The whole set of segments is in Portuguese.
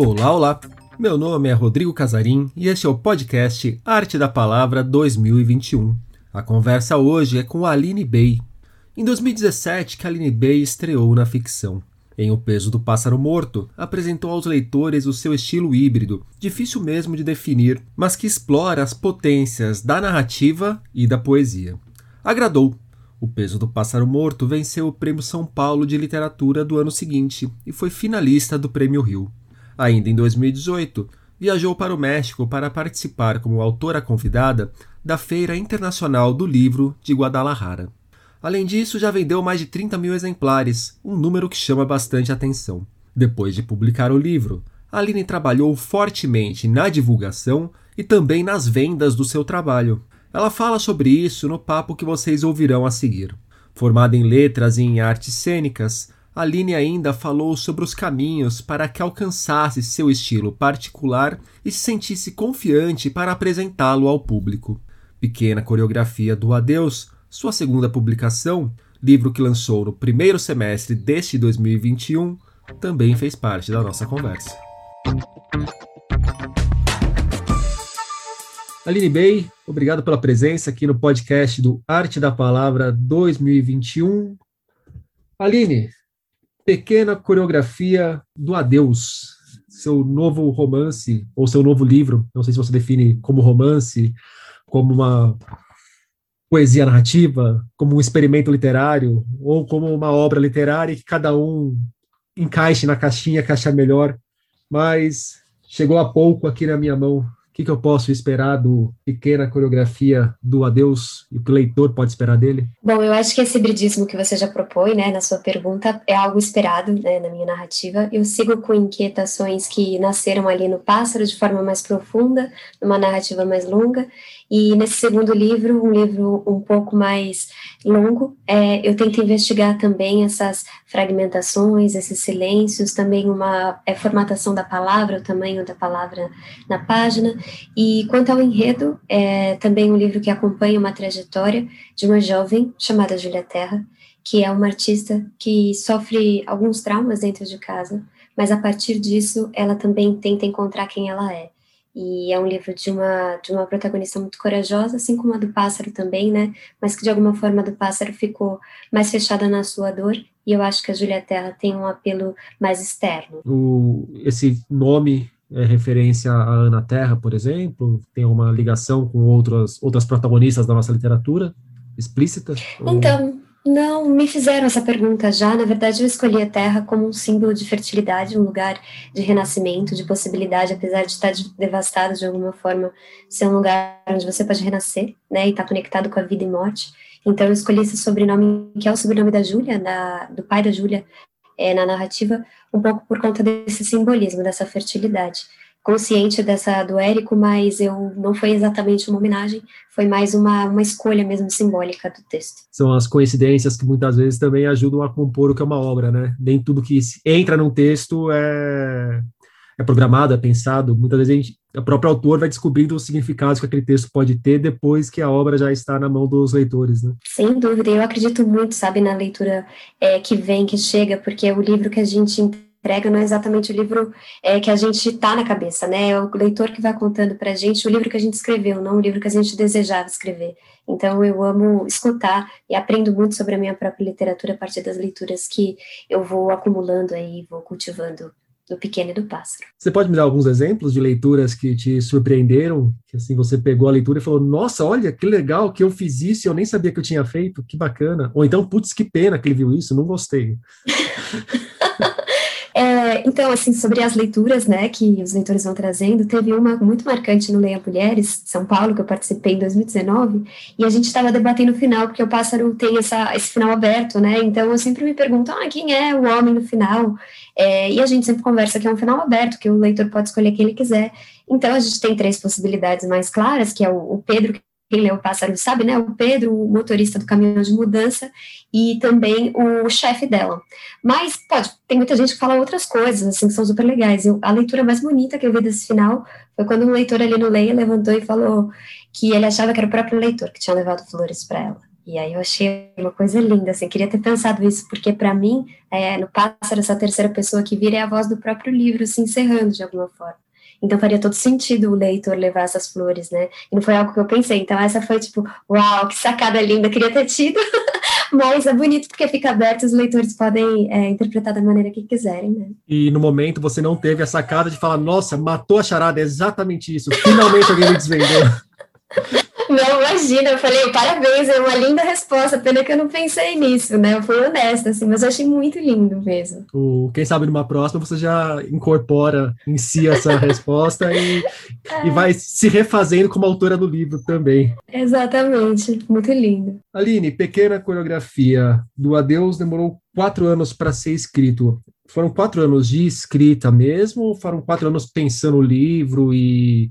Olá, olá! Meu nome é Rodrigo Casarim e este é o podcast Arte da Palavra 2021. A conversa hoje é com Aline Bey. Em 2017, que Aline Bey estreou na ficção. Em O Peso do Pássaro Morto, apresentou aos leitores o seu estilo híbrido, difícil mesmo de definir, mas que explora as potências da narrativa e da poesia. Agradou. O Peso do Pássaro Morto venceu o Prêmio São Paulo de Literatura do ano seguinte e foi finalista do Prêmio Rio. Ainda em 2018, viajou para o México para participar como autora convidada da Feira Internacional do Livro de Guadalajara. Além disso, já vendeu mais de 30 mil exemplares, um número que chama bastante atenção. Depois de publicar o livro, Aline trabalhou fortemente na divulgação e também nas vendas do seu trabalho. Ela fala sobre isso no papo que vocês ouvirão a seguir. Formada em letras e em artes cênicas, Aline ainda falou sobre os caminhos para que alcançasse seu estilo particular e se sentisse confiante para apresentá-lo ao público. Pequena coreografia do Adeus sua segunda publicação, livro que lançou no primeiro semestre deste 2021, também fez parte da nossa conversa. Aline Bey, obrigado pela presença aqui no podcast do Arte da Palavra 2021. Aline, pequena coreografia do Adeus, seu novo romance, ou seu novo livro, não sei se você define como romance, como uma poesia narrativa, como um experimento literário, ou como uma obra literária que cada um encaixe na caixinha que achar melhor. Mas chegou há pouco aqui na minha mão que, que eu posso esperar do pequena coreografia do Adeus e o que o leitor pode esperar dele? Bom, eu acho que esse hibridismo que você já propõe, né, na sua pergunta, é algo esperado, né, na minha narrativa. Eu sigo com inquietações que nasceram ali no Pássaro de forma mais profunda, numa narrativa mais longa, e nesse segundo livro, um livro um pouco mais longo, é, eu tento investigar também essas fragmentações, esses silêncios, também uma é, formatação da palavra, o tamanho da palavra na página. E quanto ao enredo, é também um livro que acompanha uma trajetória de uma jovem chamada Julia Terra, que é uma artista que sofre alguns traumas dentro de casa, mas a partir disso ela também tenta encontrar quem ela é. E é um livro de uma, de uma protagonista muito corajosa, assim como a do pássaro também, né? Mas que de alguma forma a do pássaro ficou mais fechada na sua dor. E eu acho que a Julia Terra tem um apelo mais externo. O, esse nome é referência a Ana Terra, por exemplo? Tem uma ligação com outras, outras protagonistas da nossa literatura explícita? Então, não, me fizeram essa pergunta já. Na verdade, eu escolhi a Terra como um símbolo de fertilidade, um lugar de renascimento, de possibilidade, apesar de estar devastado de alguma forma, ser um lugar onde você pode renascer, né, e estar tá conectado com a vida e morte. Então, eu escolhi esse sobrenome, que é o sobrenome da Júlia, do pai da Júlia, é, na narrativa, um pouco por conta desse simbolismo, dessa fertilidade consciente dessa do Érico, mas eu não foi exatamente uma homenagem, foi mais uma, uma escolha mesmo simbólica do texto. São as coincidências que muitas vezes também ajudam a compor o que é uma obra, né? Nem tudo que entra num texto é, é programado, é pensado. Muitas vezes a gente, o próprio autor vai descobrindo os significados que aquele texto pode ter depois que a obra já está na mão dos leitores, né? Sem dúvida, eu acredito muito, sabe, na leitura é, que vem, que chega, porque é o livro que a gente entrega não é exatamente o livro é, que a gente está na cabeça, né? É o leitor que vai contando para a gente o livro que a gente escreveu, não o livro que a gente desejava escrever. Então eu amo escutar e aprendo muito sobre a minha própria literatura a partir das leituras que eu vou acumulando aí, vou cultivando do pequeno e do pássaro. Você pode me dar alguns exemplos de leituras que te surpreenderam? Que assim você pegou a leitura e falou: Nossa, olha que legal que eu fiz isso, e eu nem sabia que eu tinha feito, que bacana. Ou então, putz, que pena que ele viu isso, não gostei. Então, assim, sobre as leituras, né, que os leitores vão trazendo, teve uma muito marcante no Leia Mulheres, São Paulo, que eu participei em 2019, e a gente estava debatendo o final, porque o pássaro tem essa, esse final aberto, né, então eu sempre me pergunto, ah, quem é o homem no final? É, e a gente sempre conversa que é um final aberto, que o leitor pode escolher quem ele quiser. Então, a gente tem três possibilidades mais claras, que é o, o Pedro, quem lê o pássaro sabe, né? O Pedro, o motorista do caminhão de mudança, e também o chefe dela. Mas, pode, tem muita gente que fala outras coisas, assim, que são super legais. Eu, a leitura mais bonita que eu vi desse final foi quando um leitor ali no Leia levantou e falou que ele achava que era o próprio leitor que tinha levado flores para ela. E aí eu achei uma coisa linda, assim, queria ter pensado isso, porque para mim, é, no Pássaro, essa terceira pessoa que vira é a voz do próprio livro se encerrando de alguma forma. Então faria todo sentido o leitor levar essas flores, né? E não foi algo que eu pensei. Então essa foi tipo, uau, que sacada linda, queria ter tido. Mas é bonito porque fica aberto, os leitores podem é, interpretar da maneira que quiserem, né? E no momento você não teve a sacada de falar, nossa, matou a charada, é exatamente isso. Finalmente alguém me desvendou. Não, imagina, eu falei, parabéns, é uma linda resposta, pena que eu não pensei nisso, né? Eu fui honesta, assim, mas eu achei muito lindo mesmo. O, quem sabe numa próxima você já incorpora em si essa resposta e, é. e vai se refazendo como autora do livro também. Exatamente, muito lindo. Aline, pequena coreografia do Adeus demorou quatro anos para ser escrito. Foram quatro anos de escrita mesmo ou foram quatro anos pensando o livro e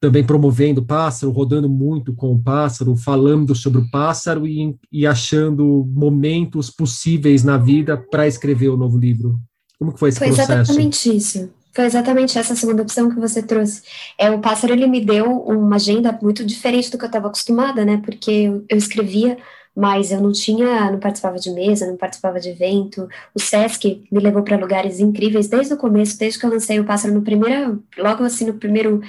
também promovendo o pássaro, rodando muito com o pássaro, falando sobre o pássaro e, e achando momentos possíveis na vida para escrever o novo livro. Como que foi esse foi processo? Foi exatamente isso. Foi exatamente essa segunda opção que você trouxe. É, o pássaro ele me deu uma agenda muito diferente do que eu estava acostumada, né? Porque eu, eu escrevia mas eu não tinha, não participava de mesa, não participava de evento. O SESC me levou para lugares incríveis desde o começo, desde que eu lancei o Pássaro no primeiro, logo assim no primeiro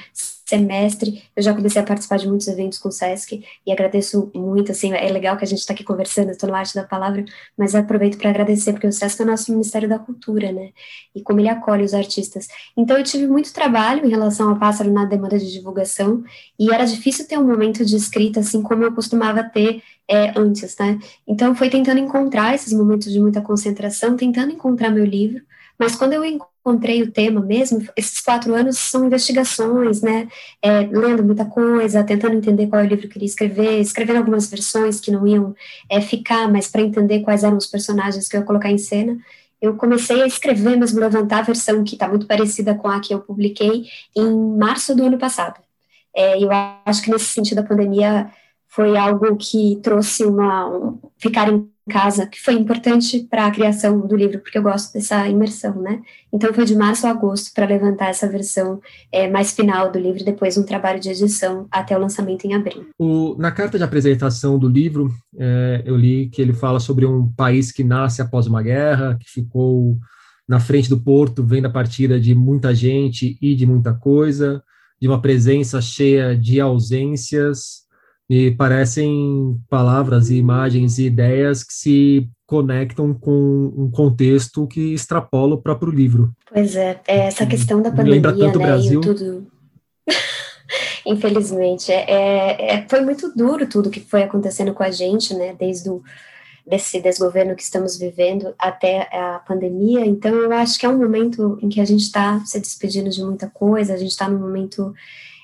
semestre, eu já comecei a participar de muitos eventos com o SESC e agradeço muito, assim, é legal que a gente está aqui conversando, estou no Arte da Palavra, mas aproveito para agradecer, porque o SESC é o nosso Ministério da Cultura, né, e como ele acolhe os artistas. Então eu tive muito trabalho em relação ao pássaro na demanda de divulgação e era difícil ter um momento de escrita, assim, como eu costumava ter é, antes, né, então foi tentando encontrar esses momentos de muita concentração, tentando encontrar meu livro, mas quando eu encontrei o tema mesmo, esses quatro anos são investigações, né? É, lendo muita coisa, tentando entender qual é o livro que eu queria escrever, escrevendo algumas versões que não iam é, ficar, mas para entender quais eram os personagens que eu ia colocar em cena. Eu comecei a escrever, mesmo levantar a versão que está muito parecida com a que eu publiquei em março do ano passado. É, eu acho que nesse sentido a pandemia foi algo que trouxe uma um, ficar em casa, que foi importante para a criação do livro, porque eu gosto dessa imersão, né? Então foi de março a agosto para levantar essa versão é, mais final do livro, depois um trabalho de edição até o lançamento em abril. O, na carta de apresentação do livro, é, eu li que ele fala sobre um país que nasce após uma guerra, que ficou na frente do porto, vendo a partida de muita gente e de muita coisa, de uma presença cheia de ausências, e parecem palavras e imagens e ideias que se conectam com um contexto que extrapola o próprio livro. Pois é, é essa questão da pandemia, Lembra tanto né, o Brasil. tudo... Infelizmente, é, é, é, foi muito duro tudo que foi acontecendo com a gente, né, desde o desse desgoverno que estamos vivendo até a pandemia. Então, eu acho que é um momento em que a gente está se despedindo de muita coisa, a gente está num momento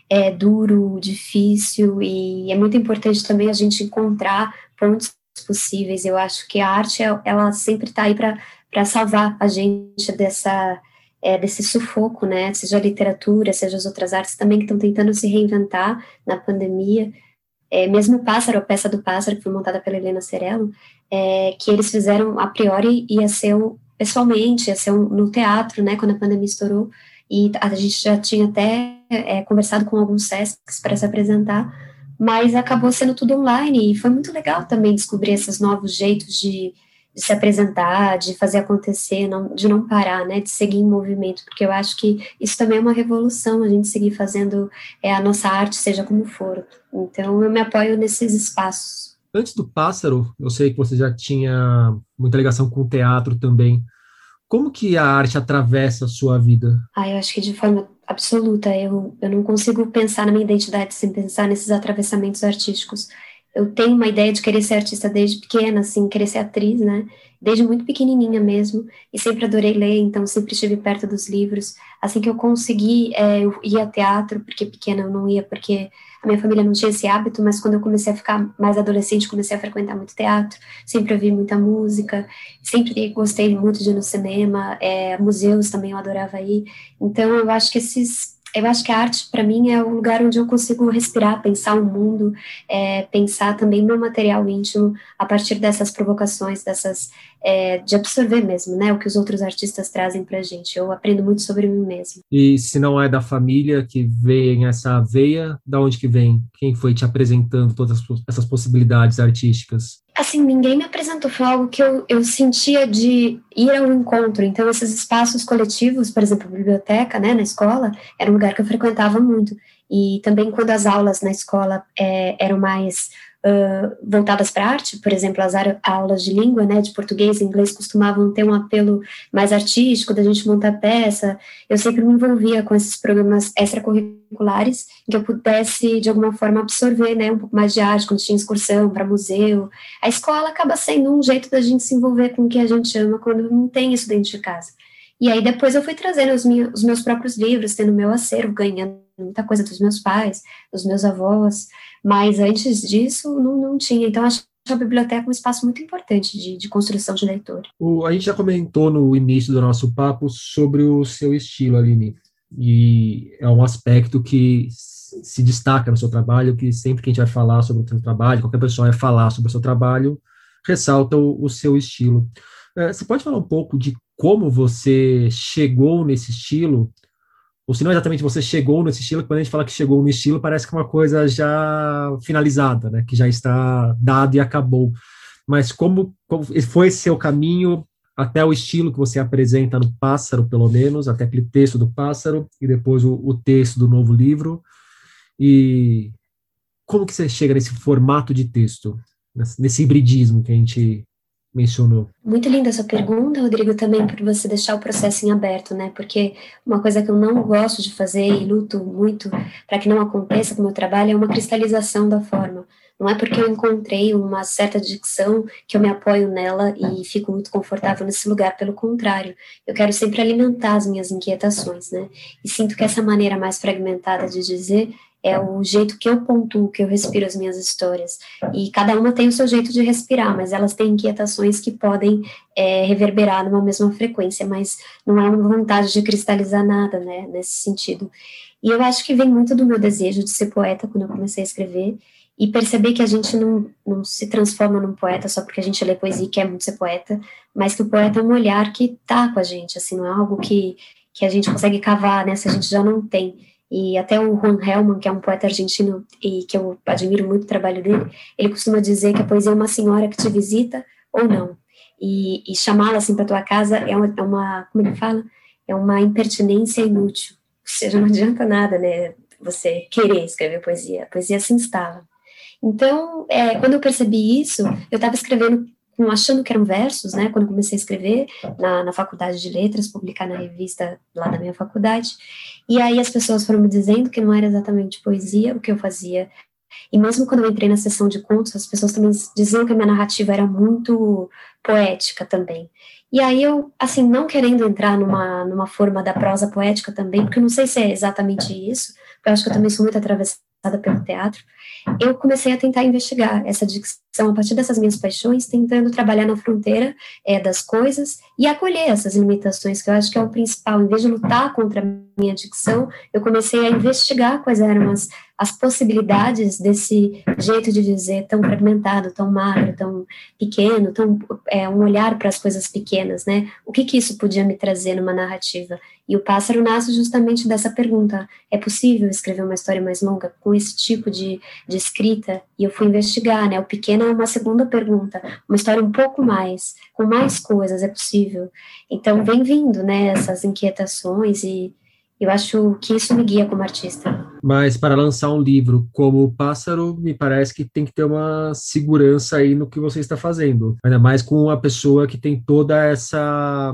é duro, difícil, e é muito importante também a gente encontrar pontos possíveis. Eu acho que a arte, ela sempre está aí para salvar a gente dessa, é, desse sufoco, né? Seja a literatura, seja as outras artes também que estão tentando se reinventar na pandemia. É, mesmo o Pássaro, a peça do Pássaro, que foi montada pela Helena Cerello, é, que eles fizeram a priori ia ser pessoalmente, ia ser um, no teatro, né? Quando a pandemia estourou, e a gente já tinha até é, conversado com alguns SESCs para se apresentar, mas acabou sendo tudo online e foi muito legal também descobrir esses novos jeitos de, de se apresentar, de fazer acontecer, não, de não parar, né, de seguir em movimento, porque eu acho que isso também é uma revolução, a gente seguir fazendo é, a nossa arte, seja como for. Então, eu me apoio nesses espaços. Antes do Pássaro, eu sei que você já tinha muita ligação com o teatro também. Como que a arte atravessa a sua vida? Ah, eu acho que de forma absoluta. Eu, eu não consigo pensar na minha identidade sem pensar nesses atravessamentos artísticos. Eu tenho uma ideia de querer ser artista desde pequena, assim, querer ser atriz, né? Desde muito pequenininha mesmo. E sempre adorei ler, então sempre estive perto dos livros. Assim que eu consegui, é, eu ia ao teatro, porque pequena eu não ia, porque a minha família não tinha esse hábito, mas quando eu comecei a ficar mais adolescente, comecei a frequentar muito teatro, sempre ouvi muita música, sempre gostei muito de ir no cinema, é, museus também eu adorava ir. Então eu acho que esses Eu acho que a arte, para mim, é o lugar onde eu consigo respirar, pensar o mundo, é, pensar também meu material íntimo a partir dessas provocações, dessas é, de absorver mesmo, né, o que os outros artistas trazem para gente. Eu aprendo muito sobre mim mesmo. E se não é da família que vem essa veia, da onde que vem? Quem foi te apresentando todas essas possibilidades artísticas? Assim, ninguém me apresentou, foi algo que eu, eu sentia de ir ao encontro. Então, esses espaços coletivos, por exemplo, a biblioteca, né, na escola, era um lugar que eu frequentava muito. E também quando as aulas na escola é, eram mais uh, voltadas para arte, por exemplo, as aulas de língua, né, de português e inglês costumavam ter um apelo mais artístico, da gente montar peça. Eu sempre me envolvia com esses programas extracurriculares, que eu pudesse, de alguma forma, absorver, né, um pouco mais de arte, quando tinha excursão para museu. A escola acaba sendo um jeito da gente se envolver com o que a gente ama quando não tem isso dentro de casa. E aí depois eu fui trazendo os, os meus próprios livros, tendo meu acervo, ganhando muita coisa dos meus pais, dos meus avós, mas antes disso não, não tinha. Então acho a biblioteca um espaço muito importante de, de construção de leitor. O, a gente já comentou no início do nosso papo sobre o seu estilo, Aline, e é um aspecto que se destaca no seu trabalho, que sempre que a gente vai falar sobre o seu trabalho, qualquer pessoa vai falar sobre o seu trabalho, ressalta o, o seu estilo. É, você pode falar um pouco de como você chegou nesse estilo, ou se não exatamente você chegou nesse estilo, quando a gente fala que chegou no estilo, parece que é uma coisa já finalizada, né, que já está dado e acabou. Mas como, como foi seu caminho até o estilo que você apresenta no Pássaro, pelo menos, até aquele texto do Pássaro, e depois o, o texto do novo livro, e como que você chega nesse formato de texto, nesse hibridismo que a gente mencionou. Muito linda essa pergunta, Rodrigo, também por você deixar o processo em aberto, né? Porque uma coisa que eu não gosto de fazer e luto muito para que não aconteça com o meu trabalho é uma cristalização da forma. Não é porque eu encontrei uma certa dicção que eu me apoio nela e fico muito confortável nesse lugar, pelo contrário, eu quero sempre alimentar as minhas inquietações, né? E sinto que essa maneira mais fragmentada de dizer é o jeito que eu pontuo, que eu respiro as minhas histórias. E cada uma tem o seu jeito de respirar, mas elas têm inquietações que podem é, reverberar numa mesma frequência, mas não é uma vontade de cristalizar nada, né, nesse sentido. E eu acho que vem muito do meu desejo de ser poeta quando eu comecei a escrever, e perceber que a gente não, não se transforma num poeta só porque a gente lê poesia e quer muito ser poeta, mas que o poeta é um olhar que tá com a gente, assim, não é algo que, que a gente consegue cavar, né, se a gente já não tem. E até o Juan Helman, que é um poeta argentino e que eu admiro muito o trabalho dele, ele costuma dizer que a poesia é uma senhora que te visita ou não. E, e chamá-la assim para tua casa é uma, é uma, como ele fala? É uma impertinência inútil. Ou seja, não adianta nada, né? Você querer escrever poesia. A poesia se instala. Então, é, quando eu percebi isso, eu estava escrevendo achando que eram versos, né, quando comecei a escrever na, na faculdade de letras, publicar na revista lá da minha faculdade, e aí as pessoas foram me dizendo que não era exatamente poesia o que eu fazia, e mesmo quando eu entrei na sessão de contos, as pessoas também diziam que a minha narrativa era muito poética também. E aí eu, assim, não querendo entrar numa, numa forma da prosa poética também, porque eu não sei se é exatamente isso, porque eu acho que eu também sou muito atravessada pelo teatro, eu comecei a tentar investigar essa dicção a partir dessas minhas paixões, tentando trabalhar na fronteira é, das coisas e acolher essas limitações, que eu acho que é o principal. Em vez de lutar contra a minha dicção, eu comecei a investigar quais eram as, as possibilidades desse jeito de dizer tão fragmentado, tão magro, tão pequeno, tão é, um olhar para as coisas pequenas, né? O que que isso podia me trazer numa narrativa? E o pássaro nasce justamente dessa pergunta: é possível escrever uma história mais longa com esse tipo de, de escrita? E eu fui investigar, né? O pequeno é uma segunda pergunta, uma história um pouco mais, com mais coisas, é possível? Então vem vindo, né? Essas inquietações e eu acho que isso me guia como artista. Mas para lançar um livro como o Pássaro, me parece que tem que ter uma segurança aí no que você está fazendo. Ainda mais com uma pessoa que tem toda essa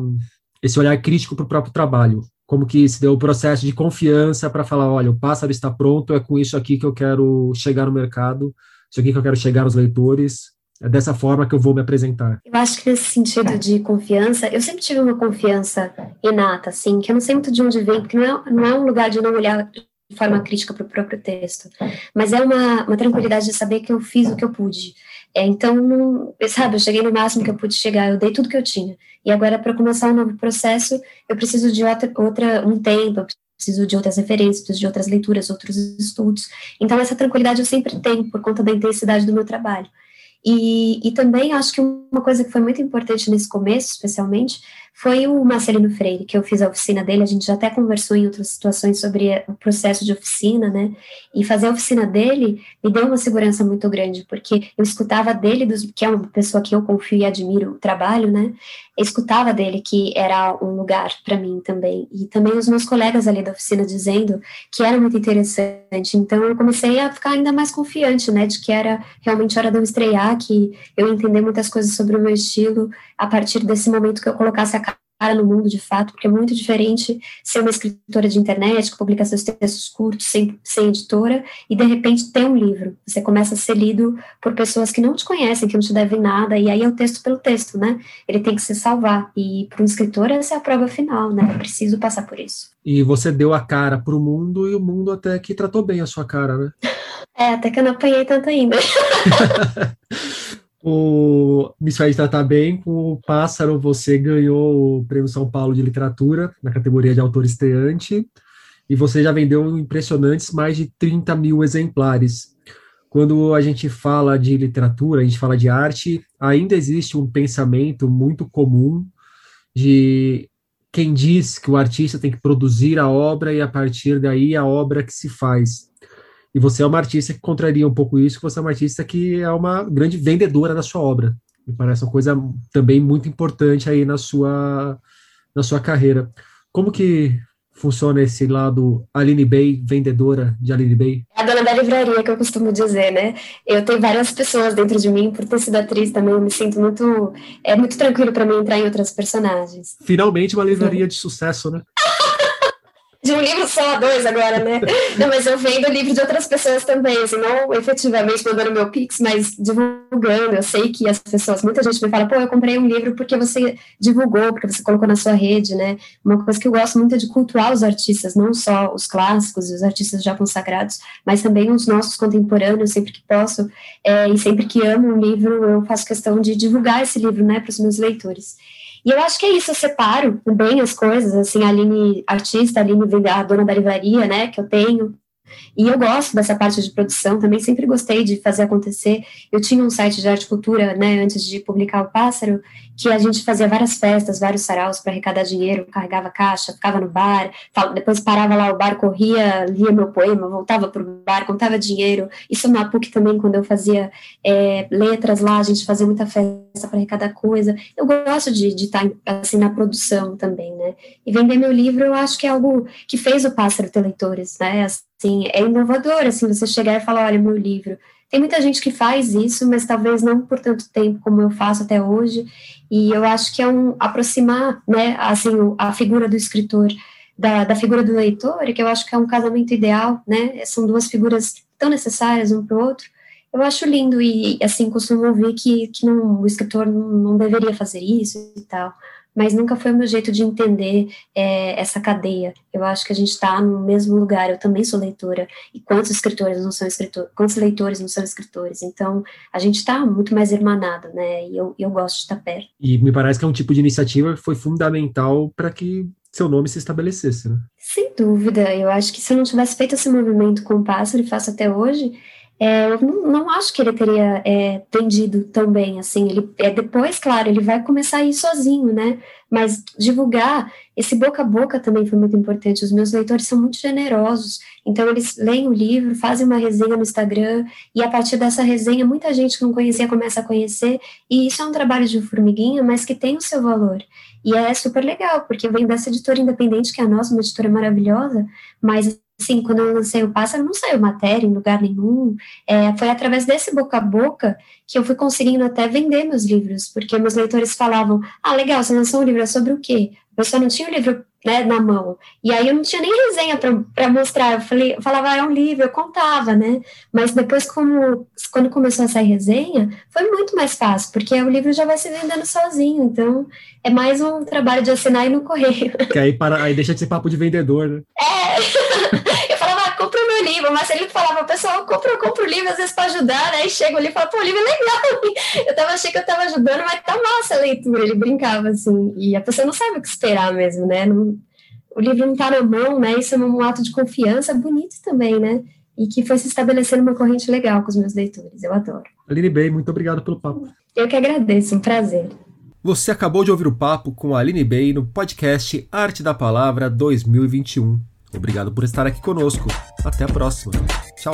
esse olhar crítico para o próprio trabalho. Como que se deu o processo de confiança para falar, olha, o pássaro está pronto, é com isso aqui que eu quero chegar no mercado, isso aqui que eu quero chegar aos leitores, é dessa forma que eu vou me apresentar. Eu acho que nesse sentido de confiança, eu sempre tive uma confiança inata, assim, que eu não sei muito de onde vem, porque não é, não é um lugar de não olhar forma crítica para o próprio texto, mas é uma, uma tranquilidade de saber que eu fiz o que eu pude. É, então, sabe, eu cheguei no máximo que eu pude chegar, eu dei tudo que eu tinha. E agora, para começar um novo processo, eu preciso de outra, outra um tempo, eu preciso de outras referências, preciso de outras leituras, outros estudos. Então, essa tranquilidade eu sempre tenho, por conta da intensidade do meu trabalho. E, e também acho que uma coisa que foi muito importante nesse começo, especialmente, foi o Marcelino Freire, que eu fiz a oficina dele, a gente já até conversou em outras situações sobre o processo de oficina, né, e fazer a oficina dele me deu uma segurança muito grande, porque eu escutava dele, dos, que é uma pessoa que eu confio e admiro o trabalho, né, eu escutava dele que era um lugar para mim também, e também os meus colegas ali da oficina dizendo que era muito interessante, então eu comecei a ficar ainda mais confiante, né, de que era realmente hora de eu estrear, que eu entender muitas coisas sobre o meu estilo, a partir desse momento que eu colocasse a cara no mundo de fato, porque é muito diferente ser uma escritora de internet que publica seus textos curtos sem, sem editora e de repente ter um livro. Você começa a ser lido por pessoas que não te conhecem, que não te devem nada, e aí é o texto pelo texto, né? Ele tem que se salvar. E para um escritor, essa é a prova final, né? Eu preciso passar por isso. E você deu a cara para o mundo e o mundo até que tratou bem a sua cara, né? É, até que eu não apanhei tanto ainda. O Me Faz Tratar Bem, com o Pássaro, você ganhou o Prêmio São Paulo de Literatura, na categoria de autor estreante, e você já vendeu impressionantes mais de 30 mil exemplares. Quando a gente fala de literatura, a gente fala de arte, ainda existe um pensamento muito comum de quem diz que o artista tem que produzir a obra e a partir daí a obra que se faz. E você é uma artista que contraria um pouco isso, você é uma artista que é uma grande vendedora da sua obra. Me parece uma coisa também muito importante aí na sua, na sua carreira. Como que funciona esse lado Aline Bay, vendedora de Aline Bay? É a dona da livraria, que eu costumo dizer, né? Eu tenho várias pessoas dentro de mim, por ter sido atriz também, eu me sinto muito. É muito tranquilo para mim entrar em outras personagens. Finalmente uma livraria Sim. de sucesso, né? De um livro só, dois agora, né? Não, mas eu vendo livro de outras pessoas também, assim, não efetivamente mandando meu pix, mas divulgando. Eu sei que as pessoas, muita gente me fala, pô, eu comprei um livro porque você divulgou, porque você colocou na sua rede, né? Uma coisa que eu gosto muito é de cultuar os artistas, não só os clássicos e os artistas já consagrados, mas também os nossos contemporâneos, sempre que posso, é, e sempre que amo um livro, eu faço questão de divulgar esse livro, né, para os meus leitores. E eu acho que é isso, eu separo bem as coisas, assim, a Aline artista, a Aline a dona da livraria, né, que eu tenho, e eu gosto dessa parte de produção, também sempre gostei de fazer acontecer. Eu tinha um site de arte e cultura, né, antes de publicar o Pássaro, que a gente fazia várias festas, vários saraus para arrecadar dinheiro, carregava caixa, ficava no bar, depois parava lá o bar, corria, lia meu poema, voltava para o bar, contava dinheiro. Isso na PUC também, quando eu fazia é, letras lá, a gente fazia muita festa para arrecadar coisa. Eu gosto de estar tá, assim na produção também, né? E vender meu livro, eu acho que é algo que fez o Pássaro ter leitores, né? É inovador, assim, você chegar e falar, olha, meu livro, tem muita gente que faz isso, mas talvez não por tanto tempo como eu faço até hoje. E eu acho que é um aproximar, né, assim, a figura do escritor da, da figura do leitor, que eu acho que é um casamento ideal, né? São duas figuras tão necessárias um para o outro. Eu acho lindo e, assim, costumo ouvir que, que não, o escritor não, não deveria fazer isso e tal mas nunca foi o meu jeito de entender é, essa cadeia. Eu acho que a gente está no mesmo lugar. Eu também sou leitora. E quantos escritores não são escritores? Quantos leitores não são escritores? Então, a gente está muito mais hermanado, né? E eu, eu gosto de estar perto. E me parece que é um tipo de iniciativa que foi fundamental para que seu nome se estabelecesse, né? Sem dúvida. Eu acho que se eu não tivesse feito esse movimento com o pássaro e faço até hoje, é, eu não, não, acho que ele teria é, tendido tão bem, assim, ele, é, depois, claro, ele vai começar a ir sozinho, né, mas divulgar, esse boca a boca também foi muito importante, os meus leitores são muito generosos, então eles leem o livro, fazem uma resenha no Instagram, e a partir dessa resenha, muita gente que não conhecia começa a conhecer, e isso é um trabalho de formiguinha, mas que tem o seu valor, e é super legal, porque vem dessa editora independente, que é a nossa, uma editora maravilhosa, mas Sim, quando eu lancei o Pássaro, não saiu matéria em lugar nenhum. É, foi através desse boca a boca que eu fui conseguindo até vender meus livros, porque meus leitores falavam: ah, legal, você lançou um livro, é sobre o quê? Eu só não tinha o livro né, na mão. E aí eu não tinha nem resenha para mostrar. Eu, falei, eu falava, ah, é um livro, eu contava, né? Mas depois, como, quando começou a sair resenha, foi muito mais fácil, porque o livro já vai se vendendo sozinho. Então, é mais um trabalho de assinar e no correio. Que aí, para, aí deixa de ser papo de vendedor, né? É. compra o meu livro. Mas ele falava, pessoal, compra, compra o livro, às vezes para ajudar, né? E chega ali e fala, pô, o livro é legal. Eu tava, achei que eu tava ajudando, mas tá massa a leitura. Ele brincava assim. E a pessoa não sabe o que esperar mesmo, né? Não, o livro não está na mão, né? Isso é um ato de confiança bonito também, né? E que foi se estabelecendo uma corrente legal com os meus leitores. Eu adoro. Aline Bey, muito obrigado pelo papo. Eu que agradeço, um prazer. Você acabou de ouvir o papo com a Aline Bey no podcast Arte da Palavra 2021. Obrigado por estar aqui conosco. Até a próxima. Tchau.